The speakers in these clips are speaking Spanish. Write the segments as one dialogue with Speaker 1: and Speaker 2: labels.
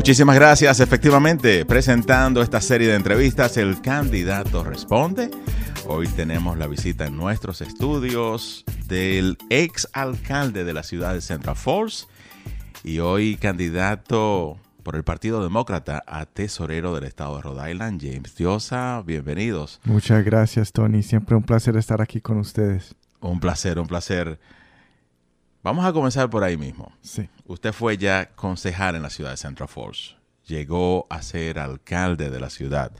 Speaker 1: Muchísimas gracias. Efectivamente, presentando esta serie de entrevistas, el candidato responde. Hoy tenemos la visita en nuestros estudios del ex alcalde de la ciudad de Central Falls y hoy candidato por el Partido Demócrata a tesorero del estado de Rhode Island, James Diosa. Bienvenidos.
Speaker 2: Muchas gracias, Tony. Siempre un placer estar aquí con ustedes.
Speaker 1: Un placer, un placer. Vamos a comenzar por ahí mismo.
Speaker 2: Sí.
Speaker 1: Usted fue ya concejal en la ciudad de Central Falls. Llegó a ser alcalde de la ciudad.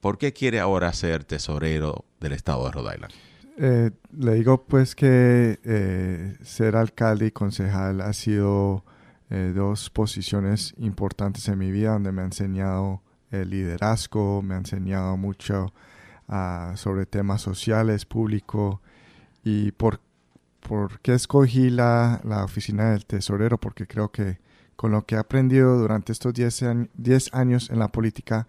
Speaker 1: ¿Por qué quiere ahora ser tesorero del estado de Rhode Island?
Speaker 2: Eh, le digo pues que eh, ser alcalde y concejal ha sido eh, dos posiciones importantes en mi vida donde me ha enseñado el liderazgo, me ha enseñado mucho ah, sobre temas sociales, público y por, por qué escogí la, la, oficina del tesorero, porque creo que con lo que he aprendido durante estos 10 años en la política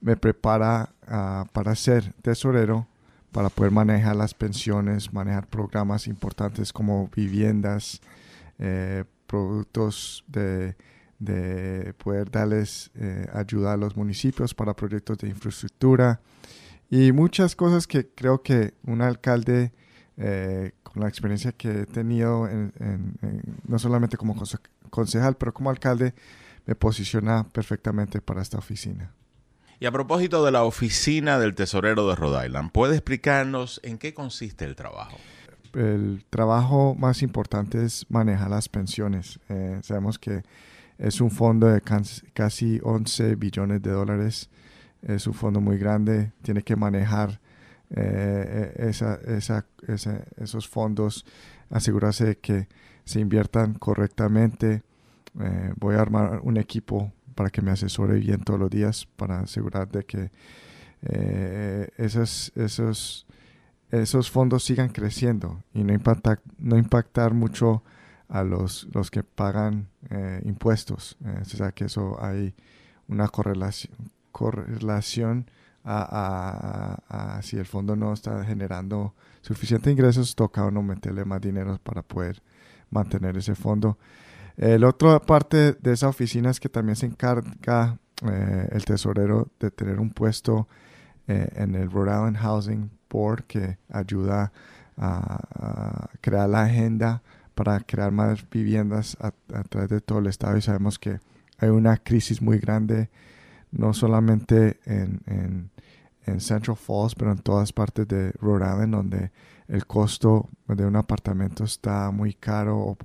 Speaker 2: me prepara uh, para ser tesorero, para poder manejar las pensiones, manejar programas importantes como viviendas, eh, productos de, de poder darles eh, ayuda a los municipios para proyectos de infraestructura y muchas cosas que creo que un alcalde eh, la experiencia que he tenido no solamente como concejal pero como alcalde me posiciona perfectamente para esta oficina.
Speaker 1: Y a propósito de la oficina del tesorero de Rhode Island, ¿puede explicarnos en qué consiste el trabajo?
Speaker 2: el trabajo más importante es manejar las pensiones. Eh, sabemos que es un fondo de casi 11 billones de dólares. Es un fondo muy grande. Tiene que manejar eh, esa, esa, esos fondos, asegurarse de que se inviertan correctamente. Eh, voy a armar un equipo para que me asesore bien todos los días para asegurar de que esos, esos esos fondos sigan creciendo y no, impactar, no impactar mucho a los, los que pagan eh, impuestos. Eh, o sea que eso hay una correlación a, a, si el fondo no está generando suficientes ingresos, toca o no meterle más dinero para poder mantener ese fondo. La otra parte de esa oficina es que también se encarga eh, el tesorero de tener un puesto en el Rhode Island Housing que ayuda a, crear la agenda para crear más viviendas a, través de todo el estado y sabemos que hay una crisis muy grande no solamente en, en, Central Falls pero en todas partes de Rhode Island donde el costo de un apartamento está muy caro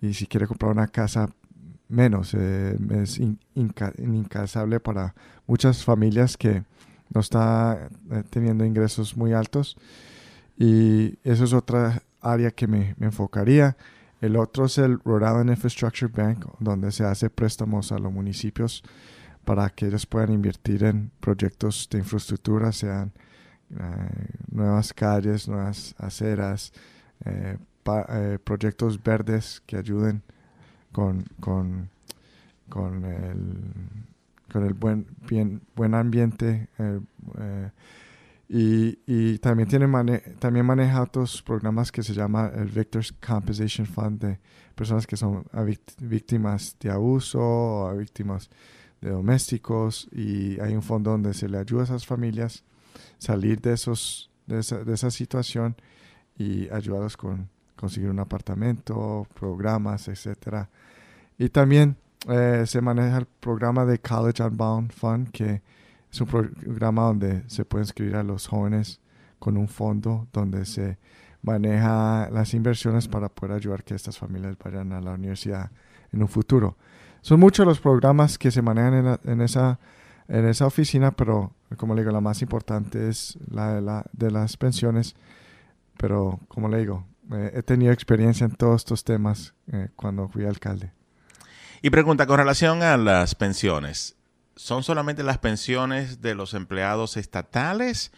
Speaker 2: y si quiere comprar una casa menos eh, es incasable para muchas familias que no está eh, teniendo ingresos muy altos. Y eso es otra área que me, enfocaría. El otro es el Rhode Island Infrastructure Bank, donde se hace préstamos a los municipios para que ellos puedan invertir en proyectos de infraestructura, sean eh, nuevas calles, nuevas aceras, eh, proyectos verdes que ayuden con, con, con el con el buen, bien, buen ambiente. Eh, eh, y, y, también, tiene también maneja otros programas que se llama el Victor's Compensation Fund de personas que son víctimas de abuso o víctimas de domésticos y hay un fondo donde se le ayuda a esas familias salir de, esos, de, esa, situación y ayudarlos con conseguir un apartamento, programas, etcétera. Y también eh, se maneja el programa de College Unbound Fund, que es un programa donde se puede inscribir a los jóvenes con un fondo donde se maneja las inversiones para poder ayudar que estas familias vayan a la universidad en un futuro. Son muchos los programas que se manejan en, esa, en esa oficina, pero como le digo, la más importante es la de, la, de las pensiones. Pero como le digo, eh, he tenido experiencia en todos estos temas eh, cuando fui alcalde.
Speaker 1: Y pregunta, con relación a las pensiones, ¿son solamente las pensiones de los empleados estatales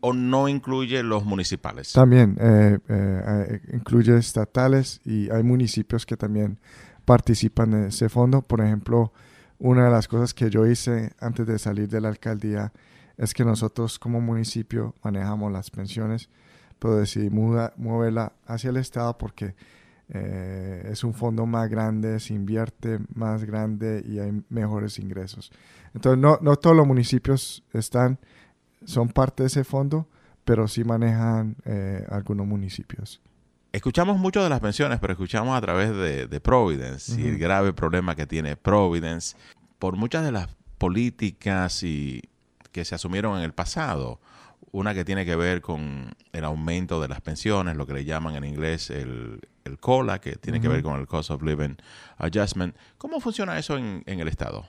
Speaker 1: o no incluye los municipales?
Speaker 2: También eh, incluye estatales y hay municipios que también participan en ese fondo. Por ejemplo, una de las cosas que yo hice antes de salir de la alcaldía es que nosotros como municipio manejamos las pensiones, pero decidí moverla hacia el Estado porque eh, es un fondo más grande, se invierte más grande y hay mejores ingresos. Entonces, no, no todos los municipios están, son parte de ese fondo, pero sí manejan eh, algunos municipios.
Speaker 1: Escuchamos mucho de las pensiones, pero escuchamos a través de, Providence y el grave problema que tiene Providence por muchas de las políticas y que se asumieron en el pasado. Una que tiene que ver con el aumento de las pensiones, lo que le llaman en inglés el, el COLA, que tiene que ver con el Cost of Living Adjustment. ¿Cómo funciona eso en, el Estado?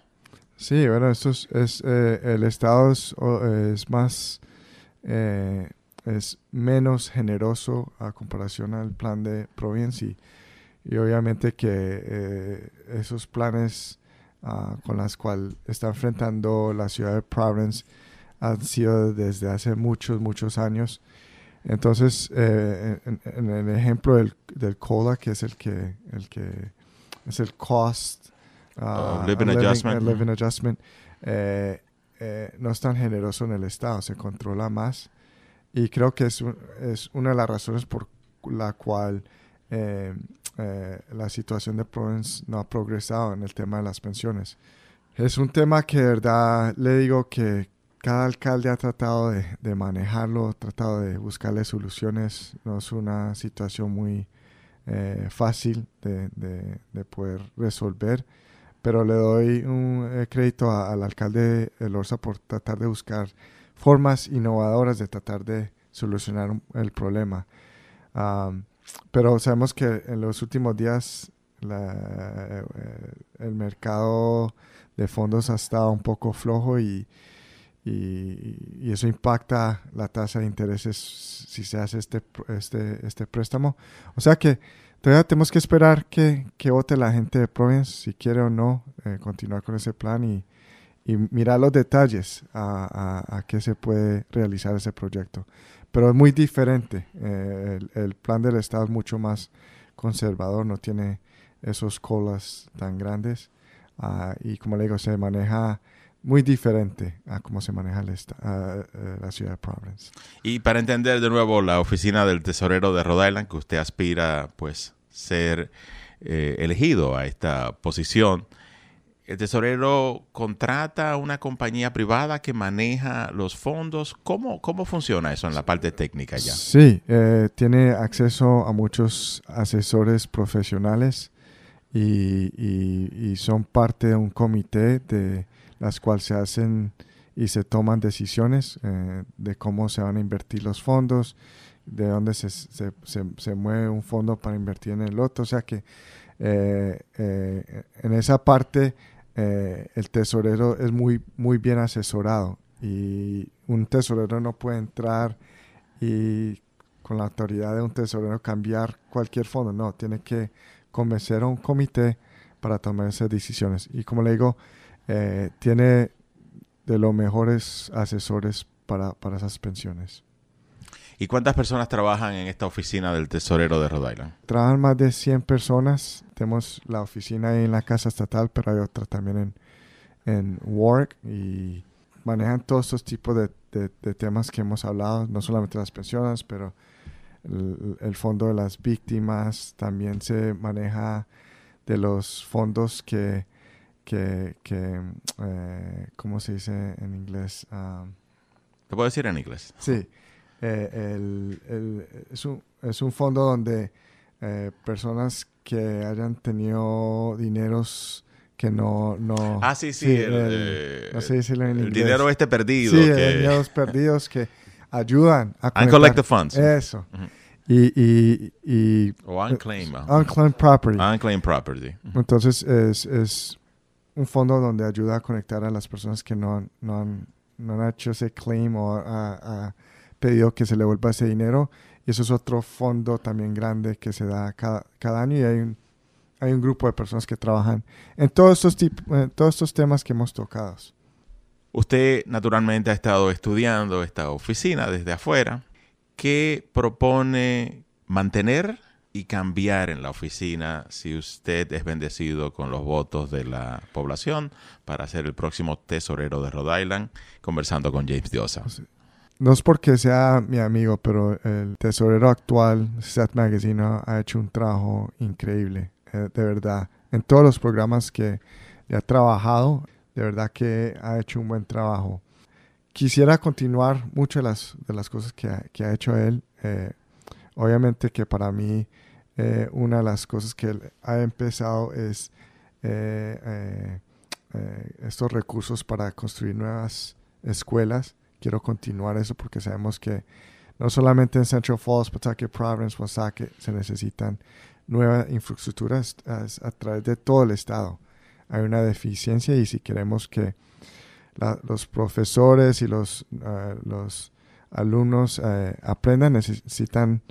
Speaker 2: Sí, bueno, esto es, eh, el Estado es, más, eh, es menos generoso a comparación al plan de Provincia y, obviamente que eh, esos planes ah, con los cuales está enfrentando la ciudad de Providence han sido desde hace muchos, muchos años. Entonces, eh, en, el ejemplo del, del, COLA, que es el que, el que es el cost
Speaker 1: uh, living, adjustment,
Speaker 2: living adjustment eh, no es tan generoso en el Estado, se controla más. Y creo que es, es una de las razones por la cual la situación de Provence no ha progresado en el tema de las pensiones. Es un tema que, de verdad, le digo que cada alcalde ha tratado de, manejarlo, ha tratado de buscarle soluciones. No es una situación muy eh, fácil de, poder resolver, pero le doy un eh, crédito al alcalde Elorza por tratar de buscar formas innovadoras de tratar de solucionar el problema. pero sabemos que en los últimos días eh, el mercado de fondos ha estado un poco flojo y y, eso impacta la tasa de intereses si se hace este, este, este préstamo. O sea que todavía tenemos que esperar que, que vote la gente de Providence si quiere o no eh, continuar con ese plan y, y mirar los detalles a, qué se puede realizar ese proyecto. Pero es muy diferente. Eh, el, plan del Estado es mucho más conservador, no tiene esos colas tan grandes. Ah, y como le digo, se maneja muy diferente a cómo se maneja la ciudad de Providence.
Speaker 1: Y para entender de nuevo la oficina del tesorero de Rhode Island, que usted aspira pues ser eh, elegido a esta posición, el tesorero contrata a una compañía privada que maneja los fondos. ¿Cómo, cómo funciona eso en la parte técnica ya?
Speaker 2: Sí, eh, tiene acceso a muchos asesores profesionales y, y son parte de un comité de las cuales se hacen y se toman decisiones eh, de cómo se van a invertir los fondos, de dónde se, se, se, mueve un fondo para invertir en el otro. O sea que eh, eh, en esa parte el tesorero es muy, muy bien asesorado y un tesorero no puede entrar y con la autoridad de un tesorero cambiar cualquier fondo. No, tiene que convencer a un comité para tomar esas decisiones. Y como le digo, eh, tiene de los mejores asesores para, esas pensiones.
Speaker 1: ¿Y cuántas personas trabajan en esta oficina del tesorero de Rhode Island?
Speaker 2: Trabajan más de 100 personas. Tenemos la oficina en la casa estatal, pero hay otra también en, en Warwick y manejan todos estos tipos de, temas que hemos hablado, no solamente las pensiones, pero el, el, fondo de las víctimas, también se maneja de los fondos que que, que eh, ¿cómo se dice en inglés?
Speaker 1: Um, ¿Te puedo decir en inglés?
Speaker 2: Sí. Eh, el, el, es, un, es, un, fondo donde eh, personas que hayan tenido dineros que no... no
Speaker 1: ah, sí, sí. el,
Speaker 2: eh, no sé decirlo en
Speaker 1: inglés. dinero este perdido.
Speaker 2: Sí, que... dineros perdidos que ayudan
Speaker 1: a conectar. funds.
Speaker 2: Eso. Y, y, y,
Speaker 1: o unclaimed.
Speaker 2: Unclaimed property.
Speaker 1: Unclaimed property.
Speaker 2: Entonces es, es un fondo donde ayuda a conectar a las personas que no, no, han, no han hecho ese claim o ha, pedido que se le vuelva ese dinero. Y eso es otro fondo también grande que se da cada, cada año y hay un, hay un grupo de personas que trabajan en todos estos, tipos, todos estos temas que hemos tocado.
Speaker 1: Usted naturalmente ha estado estudiando esta oficina desde afuera. ¿Qué propone mantener y cambiar en la oficina si usted es bendecido con los votos de la población para ser el próximo tesorero de Rhode Island, conversando con James Diosa.
Speaker 2: No es porque sea mi amigo, pero el tesorero actual, Seth Magazine, ha hecho un trabajo increíble, eh, de verdad. En todos los programas que ha trabajado, de verdad que ha hecho un buen trabajo. Quisiera continuar muchas de las, de las cosas que ha, que ha hecho él. Eh, obviamente que para mí eh, una de las cosas que él ha empezado es estos recursos para construir nuevas escuelas quiero continuar eso porque sabemos que no solamente en Central Falls, Pawtucket, Providence, Woonsocket se necesitan nuevas infraestructuras a, través de todo el estado. Hay una deficiencia y si queremos que los profesores y los, ah, los alumnos eh, aprendan, necesitan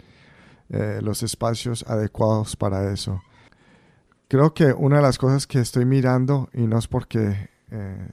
Speaker 2: eh, los espacios adecuados para eso. Creo que una de las cosas que estoy mirando, y no es porque eh,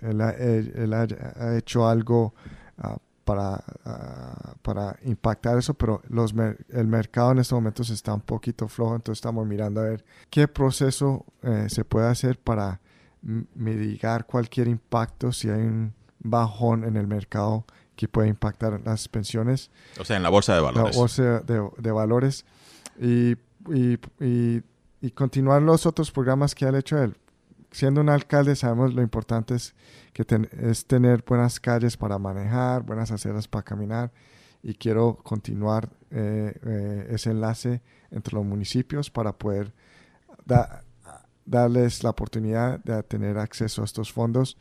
Speaker 2: él, ha, hecho algo ah, para, ah, para impactar eso, pero los el mercado en estos momentos está un poquito flojo, entonces estamos mirando a ver qué proceso eh, se puede hacer para mitigar cualquier impacto si hay un bajón en el mercado que puede impactar las pensiones.
Speaker 1: O sea, en la bolsa de valores.
Speaker 2: La bolsa de, valores. Y, y, y, y, continuar los otros programas que ha hecho él siendo un alcalde sabemos lo importante es, que es tener buenas calles para manejar, buenas aceras para caminar y quiero continuar eh, eh, ese enlace entre los municipios para poder darles la oportunidad de tener acceso a estos fondos.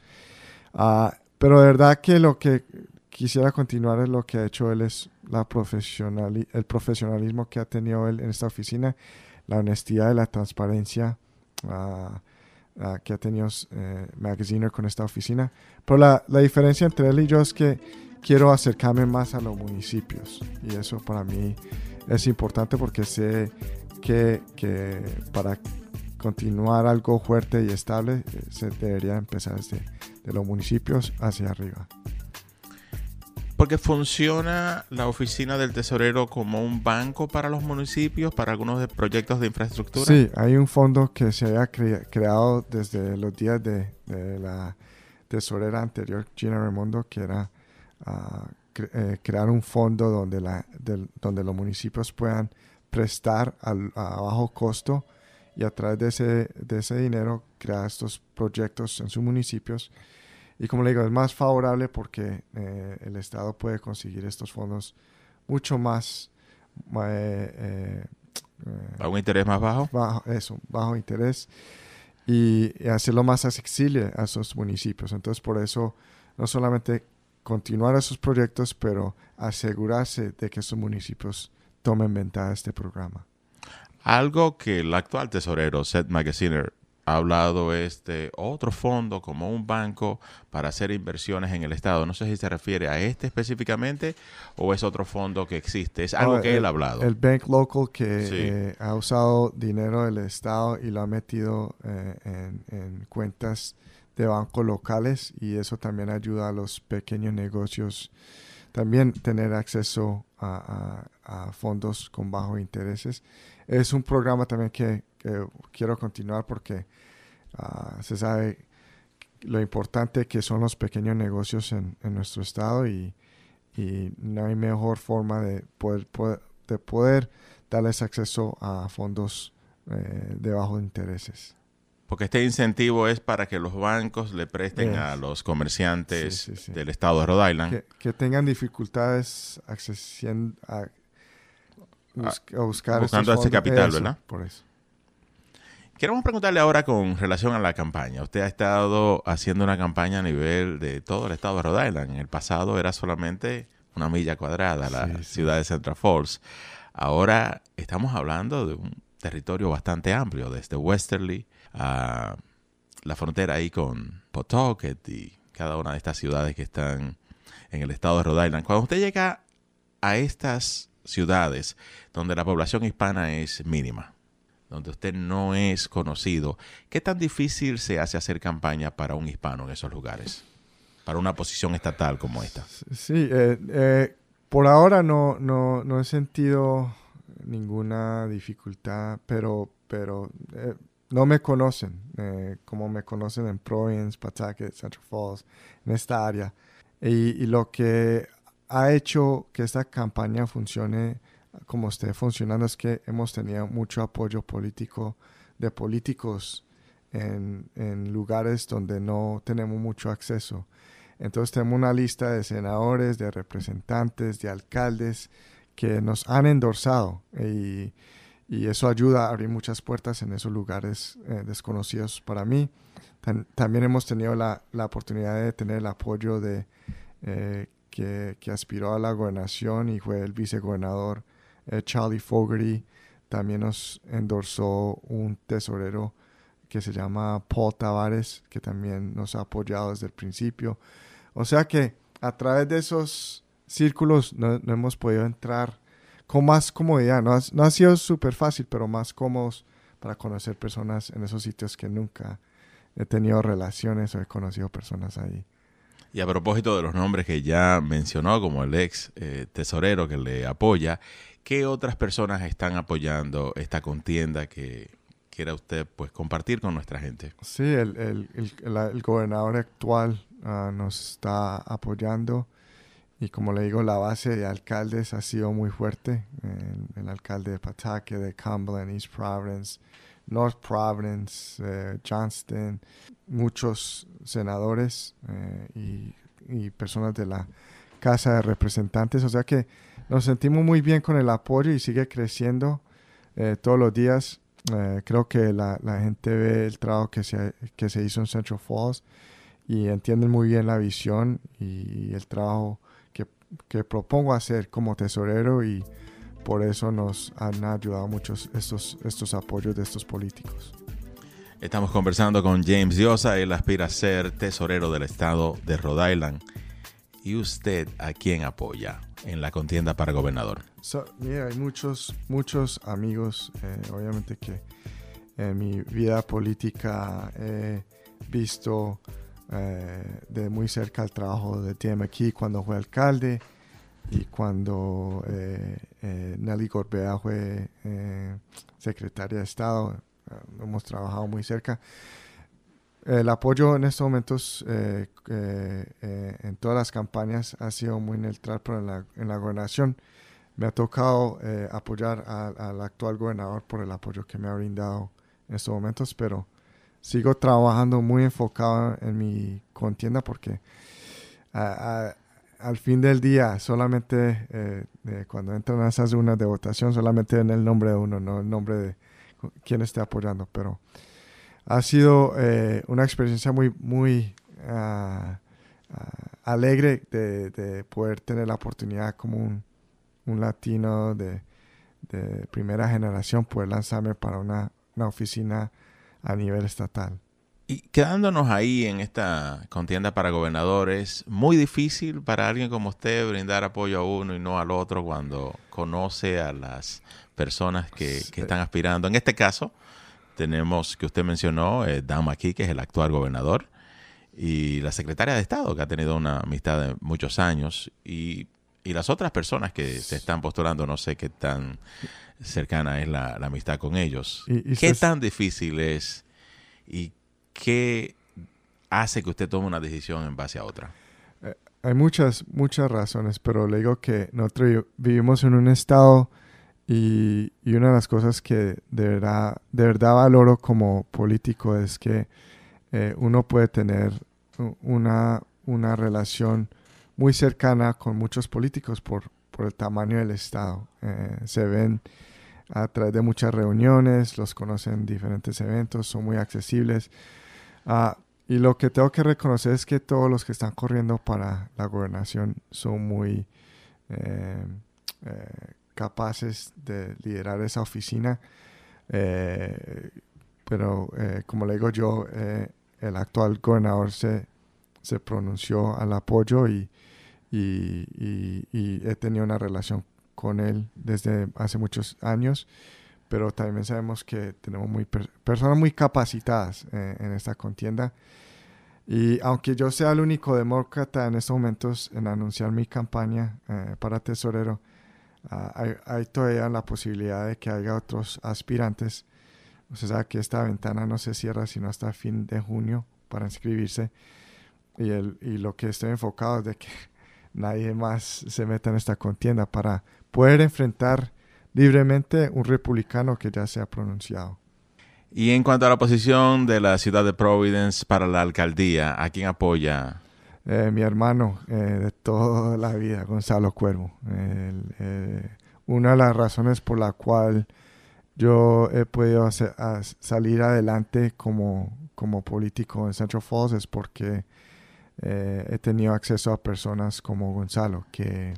Speaker 2: Ah, pero de verdad que lo que quisiera continuar es lo que ha hecho él es la profesional, el profesionalismo que ha tenido él en esta oficina, la honestidad y la transparencia. Uh, Ah, que ha tenido eh, Magaziner con esta oficina. Pero la, la, diferencia entre él y yo es que quiero acercarme más a los municipios. Y eso para mí es importante porque sé que, que para continuar algo fuerte y estable eh, se debería empezar desde de los municipios hacia arriba.
Speaker 1: Porque funciona la oficina del tesorero como un banco para los municipios, para algunos de proyectos de infraestructura.
Speaker 2: Sí, hay un fondo que se haya creado desde los días de, la tesorera anterior, Gina Raimondo, que era ah, eh, crear un fondo donde, la, donde los municipios puedan prestar a bajo costo y a través de ese, de ese dinero crear estos proyectos en sus municipios y como le digo, es más favorable porque eh, el Estado puede conseguir estos fondos mucho más...
Speaker 1: Eh, eh, ¿A un interés más bajo?
Speaker 2: Bajo, eso, bajo interés. Y, hacerlo más accesible a esos municipios. Entonces, por eso, no solamente continuar esos proyectos, pero asegurarse de que esos municipios tomen ventaja de este programa.
Speaker 1: Algo que el actual tesorero, Seth Magaziner, ha hablado este otro fondo como un banco para hacer inversiones en el Estado. No sé si se refiere a este específicamente o es otro fondo que existe. Es algo que él ha hablado.
Speaker 2: El Bank Local que eh, ha usado dinero del Estado y lo ha metido eh, en, cuentas de bancos locales y eso también ayuda a los pequeños negocios también tener acceso a, fondos con bajos intereses. Es un programa también que quiero continuar porque Ah, se sabe lo importante que son los pequeños negocios en, nuestro estado y, no hay mejor forma de poder, de poder darles acceso a fondos eh, de bajos intereses.
Speaker 1: Porque este incentivo es para que los bancos le presten a los comerciantes del estado de Rhode Island.
Speaker 2: Que, tengan dificultades accesiendo a, a, buscar
Speaker 1: buscando ese capital, ¿verdad?
Speaker 2: Por eso.
Speaker 1: Queremos preguntarle ahora con relación a la campaña. Usted ha estado haciendo una campaña a nivel de todo el estado de Rhode Island. En el pasado era solamente una milla cuadrada, la ciudad de Central Falls. Ahora estamos hablando de un territorio bastante amplio, desde Westerly a la frontera ahí con Pawtucket y cada una de estas ciudades que están en el estado de Rhode Island. Cuando usted llega a estas ciudades donde la población hispana es mínima, donde usted no es conocido, ¿qué tan difícil se hace hacer campaña para un hispano en esos lugares? Para una posición estatal como esta.
Speaker 2: Sí, eh, eh, por ahora no, no, no, he sentido ninguna dificultad, pero, pero eh, no me conocen como me conocen en Providence, Pawtucket, Central Falls, en esta área. Y, y lo que ha hecho que esta campaña funcione como esté funcionando es que hemos tenido mucho apoyo político de políticos en, en lugares donde no tenemos mucho acceso. Entonces tenemos una lista de senadores, de representantes, de alcaldes que nos han endorsado y, y eso ayuda a abrir muchas puertas en esos lugares eh, desconocidos para mí. también hemos tenido la, la, oportunidad de tener el apoyo de eh, que, que, aspiró a la gobernación y fue el vicegobernador eh, Charlie Fogarty. También nos endorsó un tesorero que se llama Paul Tavares, que también nos ha apoyado desde el principio. O sea que a través de esos círculos no, hemos podido entrar con más comodidad. No ha, no ha sido súper fácil, pero más cómodos para conocer personas en esos sitios que nunca he tenido relaciones o he conocido personas ahí.
Speaker 1: Y a propósito de los nombres que ya mencionó, como el ex eh, tesorero que le apoya, ¿qué otras personas están apoyando esta contienda que quiera usted pues compartir con nuestra gente?
Speaker 2: Sí, el, el, el, el gobernador actual Ah, nos está apoyando y como le digo, la base de alcaldes ha sido muy fuerte. El, alcalde de Pataque, de Cumberland, East Providence, North Providence, eh, Johnston, muchos senadores eh, y, y, personas de la Casa de Representantes. O sea que nos sentimos muy bien con el apoyo y sigue creciendo eh, todos los días. creo que la, la, gente ve el trabajo que se, que se hizo en Central Falls y entienden muy bien la visión y el trabajo que, que propongo hacer como tesorero y por eso nos han ayudado muchos estos, estos apoyos de estos políticos.
Speaker 1: Estamos conversando con James Diosa, él aspira a ser tesorero del estado de Rhode Island. ¿Y usted a quién apoya en la contienda para gobernador?
Speaker 2: mira, hay muchos, muchos amigos, eh, obviamente que en mi vida política he visto eh, de muy cerca el trabajo de Tim aquí cuando fue alcalde y cuando eh, eh, Nelly Gorbea fue secretaria de Estado. Hemos trabajado muy cerca. El apoyo en estos momentos en todas las campañas ha sido muy neutral, pero en la, en la gobernación me ha tocado apoyar al actual gobernador por el apoyo que me ha brindado en estos momentos, pero sigo trabajando muy enfocado en mi contienda porque al fin del día solamente eh, cuando entran a esas unas de votación solamente en el nombre de uno, no el nombre de quien esté apoyando. Pero ha sido eh, una experiencia muy, muy ah, alegre de, poder tener la oportunidad como un, latino de, primera generación poder lanzarme para una, una oficina a nivel estatal.
Speaker 1: Y quedándonos ahí en esta contienda para gobernadores, muy difícil para alguien como usted brindar apoyo a uno y no al otro cuando conoce a las personas que, están aspirando. En este caso, tenemos que usted mencionó, eh, Dan McKee, que es el actual gobernador, y la secretaria de Estado, que ha tenido una amistad de muchos años, y, y las otras personas que se están postulando, no sé qué tan cercana es la, amistad con ellos. ¿Qué tan difícil es y qué hace que usted tome una decisión en base a otra?
Speaker 2: Eh, hay muchas, muchas razones, pero le digo que nosotros vivimos en un estado y, una de las cosas que de verdad, de verdad valoro como político es que eh, uno puede tener una, una relación muy cercana con muchos políticos por, por el tamaño del Estado. Eh, se ven a través de muchas reuniones, los conocen en diferentes eventos, son muy accesibles. Ah, y lo que tengo que reconocer es que todos los que están corriendo para la gobernación son muy eh, eh, capaces de liderar esa oficina. pero como le digo yo, el actual gobernador se, se pronunció al apoyo y, he tenido una relación con él desde hace muchos años, pero también sabemos que tenemos muy personas muy capacitadas eh, en esta contienda. Y aunque yo sea el único demócrata en estos momentos en anunciar mi campaña eh, para tesorero, ah, hay, hay, todavía la posibilidad de que haya otros aspirantes. O sea que esta ventana no se cierra sino hasta fin de junio para inscribirse. Y, el, y lo que estoy enfocado es de que nadie más se meta en esta contienda para poder enfrentar libremente un republicano que ya se ha pronunciado.
Speaker 1: Y en cuanto a la posición de la ciudad de Providence para la alcaldía, ¿a quién apoya?
Speaker 2: Eh, mi hermano eh, de toda la vida, Gonzalo Cuervo. Eh, una de las razones por la cual yo he podido salir adelante como, político en Central Falls es porque he tenido acceso a personas como Gonzalo, que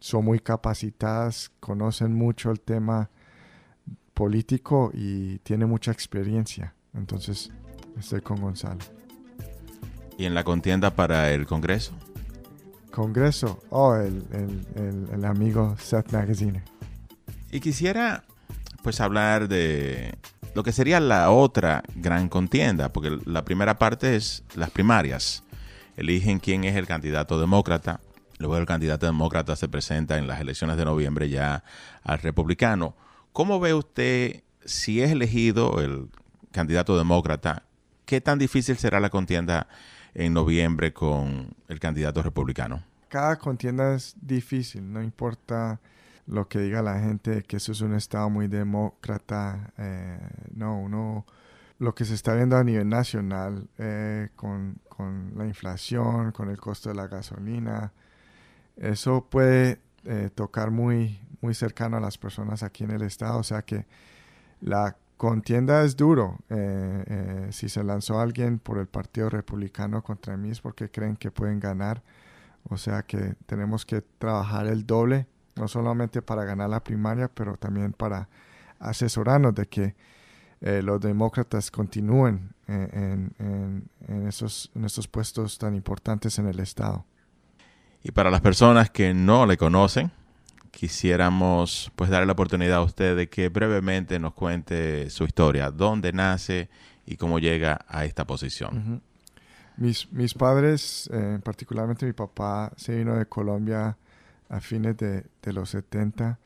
Speaker 2: son muy capacitadas, conocen mucho el tema político y tiene mucha experiencia. Entonces, estoy con Gonzalo.
Speaker 1: ¿Y en la contienda para el Congreso?
Speaker 2: Congreso, oh, el, el, amigo Seth Magazine.
Speaker 1: Y quisiera pues hablar de lo que sería la otra gran contienda, porque la primera parte es las primarias. Eligen quién es el candidato demócrata. Luego el candidato demócrata se presenta en las elecciones de noviembre ya al republicano. ¿Cómo ve usted si es elegido el candidato demócrata? ¿Qué tan difícil será la contienda en noviembre con el candidato republicano?
Speaker 2: Cada contienda es difícil, no importa lo que diga la gente, que eso es un estado muy demócrata. Eh, no, uno, lo que se está viendo a nivel nacional eh, con, con, la inflación, con el costo de la gasolina, eso puede eh, tocar muy, muy cercano a las personas aquí en el estado. O sea que la contienda es duro. Eh, eh, si se lanzó alguien por el Partido Republicano contra mí es porque creen que pueden ganar. O sea que tenemos que trabajar el doble, no solamente para ganar la primaria, pero también para asesorarnos de que los demócratas continúen en, en, en, esos, puestos tan importantes en el estado.
Speaker 1: Y para las personas que no le conocen, quisiéramos pues darle la oportunidad a usted de que brevemente nos cuente su historia, dónde nace y cómo llega a esta posición.
Speaker 2: mis, mis padres, eh, particularmente mi papá, se vino de Colombia a fines de, los 70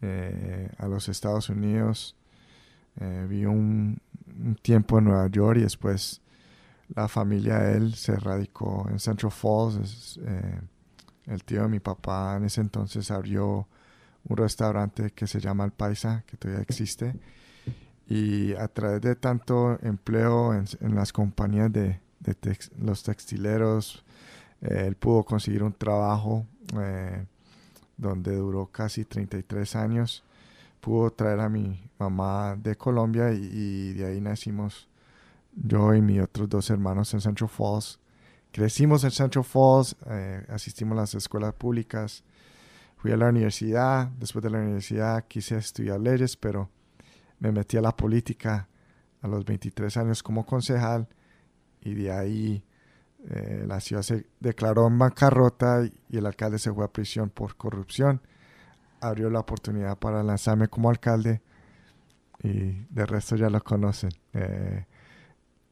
Speaker 2: eh, a los Estados Unidos. Eh, vivió un, tiempo en Nueva York y después la familia de él se radicó en Central Falls. Eh, el tío de mi papá en ese entonces abrió un restaurante que se llama El Paisa, que todavía existe. Y a través de tanto empleo en, las compañías de, los textileros, eh, él pudo conseguir un trabajo eh, donde duró casi 33 años. Pudo traer a mi mamá de Colombia y, y de ahí nacimos yo y mis otros dos hermanos en Central Falls Crecimos en Central Falls, eh, asistimos a las escuelas públicas, fui a la universidad, después de la universidad quise estudiar leyes, pero me metí a la política a los 23 años como concejal y de ahí eh, la ciudad se declaró en bancarrota y el alcalde se fue a prisión por corrupción. Abrió la oportunidad para lanzarme como alcalde y de resto ya lo conocen. Eh,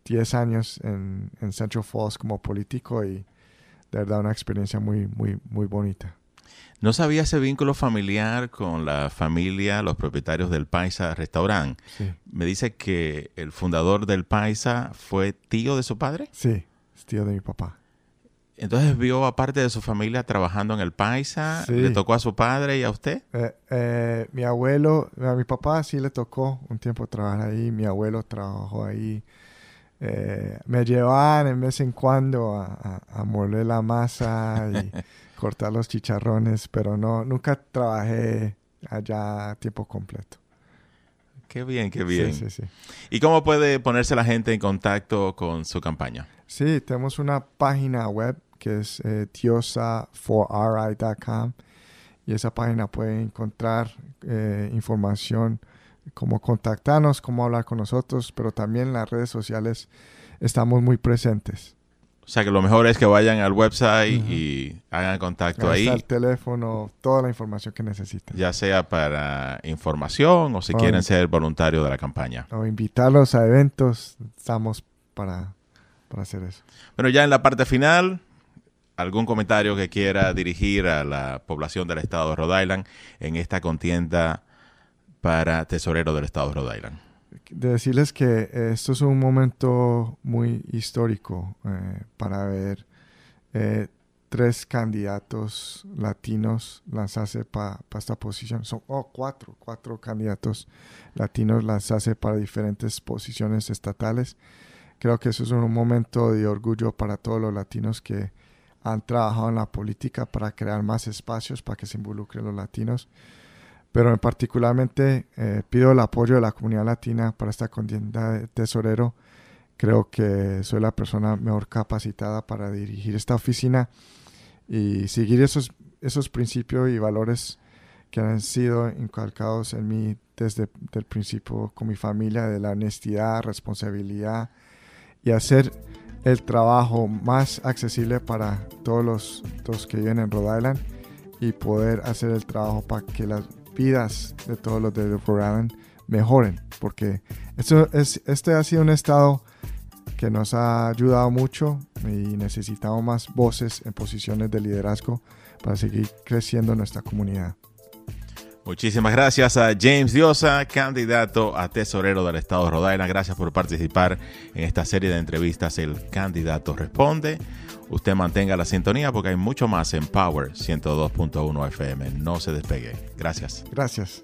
Speaker 2: 10 años en, Central Falls como político y de verdad una experiencia muy, muy, muy bonita.
Speaker 1: ¿No sabía ese vínculo familiar con la familia, los propietarios del Paisa Restaurant? Me dice que el fundador del Paisa fue tío de su padre.
Speaker 2: Sí, es tío de mi papá.
Speaker 1: Entonces vio a parte de su familia trabajando en el Paisa, le tocó a su padre y a usted.
Speaker 2: Eh, eh, mi abuelo, a mi papá sí le tocó un tiempo trabajar ahí, mi abuelo trabajó ahí eh, me llevaban en vez en cuando a, a, moler la masa y cortar los chicharrones, pero no, nunca trabajé allá a tiempo completo.
Speaker 1: Qué bien, qué bien. ¿Y cómo puede ponerse la gente en contacto con su campaña?
Speaker 2: Sí, tenemos una página web que es eh, tiosa4ri.com y esa página puede encontrar eh, información cómo contactarnos, cómo hablar con nosotros, pero también en las redes sociales estamos muy presentes.
Speaker 1: O sea que lo mejor es que vayan al website y hagan contacto ahí.
Speaker 2: El teléfono, toda la información que necesiten.
Speaker 1: Ya sea para información o si quieren ser voluntarios de la campaña.
Speaker 2: O invitarlos a eventos, estamos para, para hacer eso.
Speaker 1: Bueno, ya en la parte final, algún comentario que quiera dirigir a la población del estado de Rhode Island en esta contienda para tesorero del estado de Rhode Island.
Speaker 2: De decirles que esto es un momento muy histórico eh, para ver. Eh, tres candidatos latinos lanzarse para esta posición. Son oh, cuatro, cuatro candidatos latinos lanzarse para diferentes posiciones estatales. Creo que eso es un momento de orgullo para todos los latinos que han trabajado en la política para crear más espacios para que se involucren los latinos. Pero en particularmente eh, pido el apoyo de la comunidad latina para esta contienda de tesorero. Creo que soy la persona mejor capacitada para dirigir esta oficina y seguir esos, esos principios y valores que han sido inculcados en mí desde el principio con mi familia, de la honestidad, responsabilidad y hacer el trabajo más accesible para todos los, los que viven en Rhode Island y poder hacer el trabajo para que las vidas de todos los de Island mejoren, porque esto es, este ha sido un estado que nos ha ayudado mucho y necesitamos más voces en posiciones de liderazgo para seguir creciendo nuestra comunidad.
Speaker 1: Muchísimas gracias a James Diosa, candidato a tesorero del estado de Rhode Island. Gracias por participar en esta serie de entrevistas. El candidato responde. Usted mantenga la sintonía porque hay mucho más en Power 102.1 FM. No se despegue. Gracias.
Speaker 2: Gracias.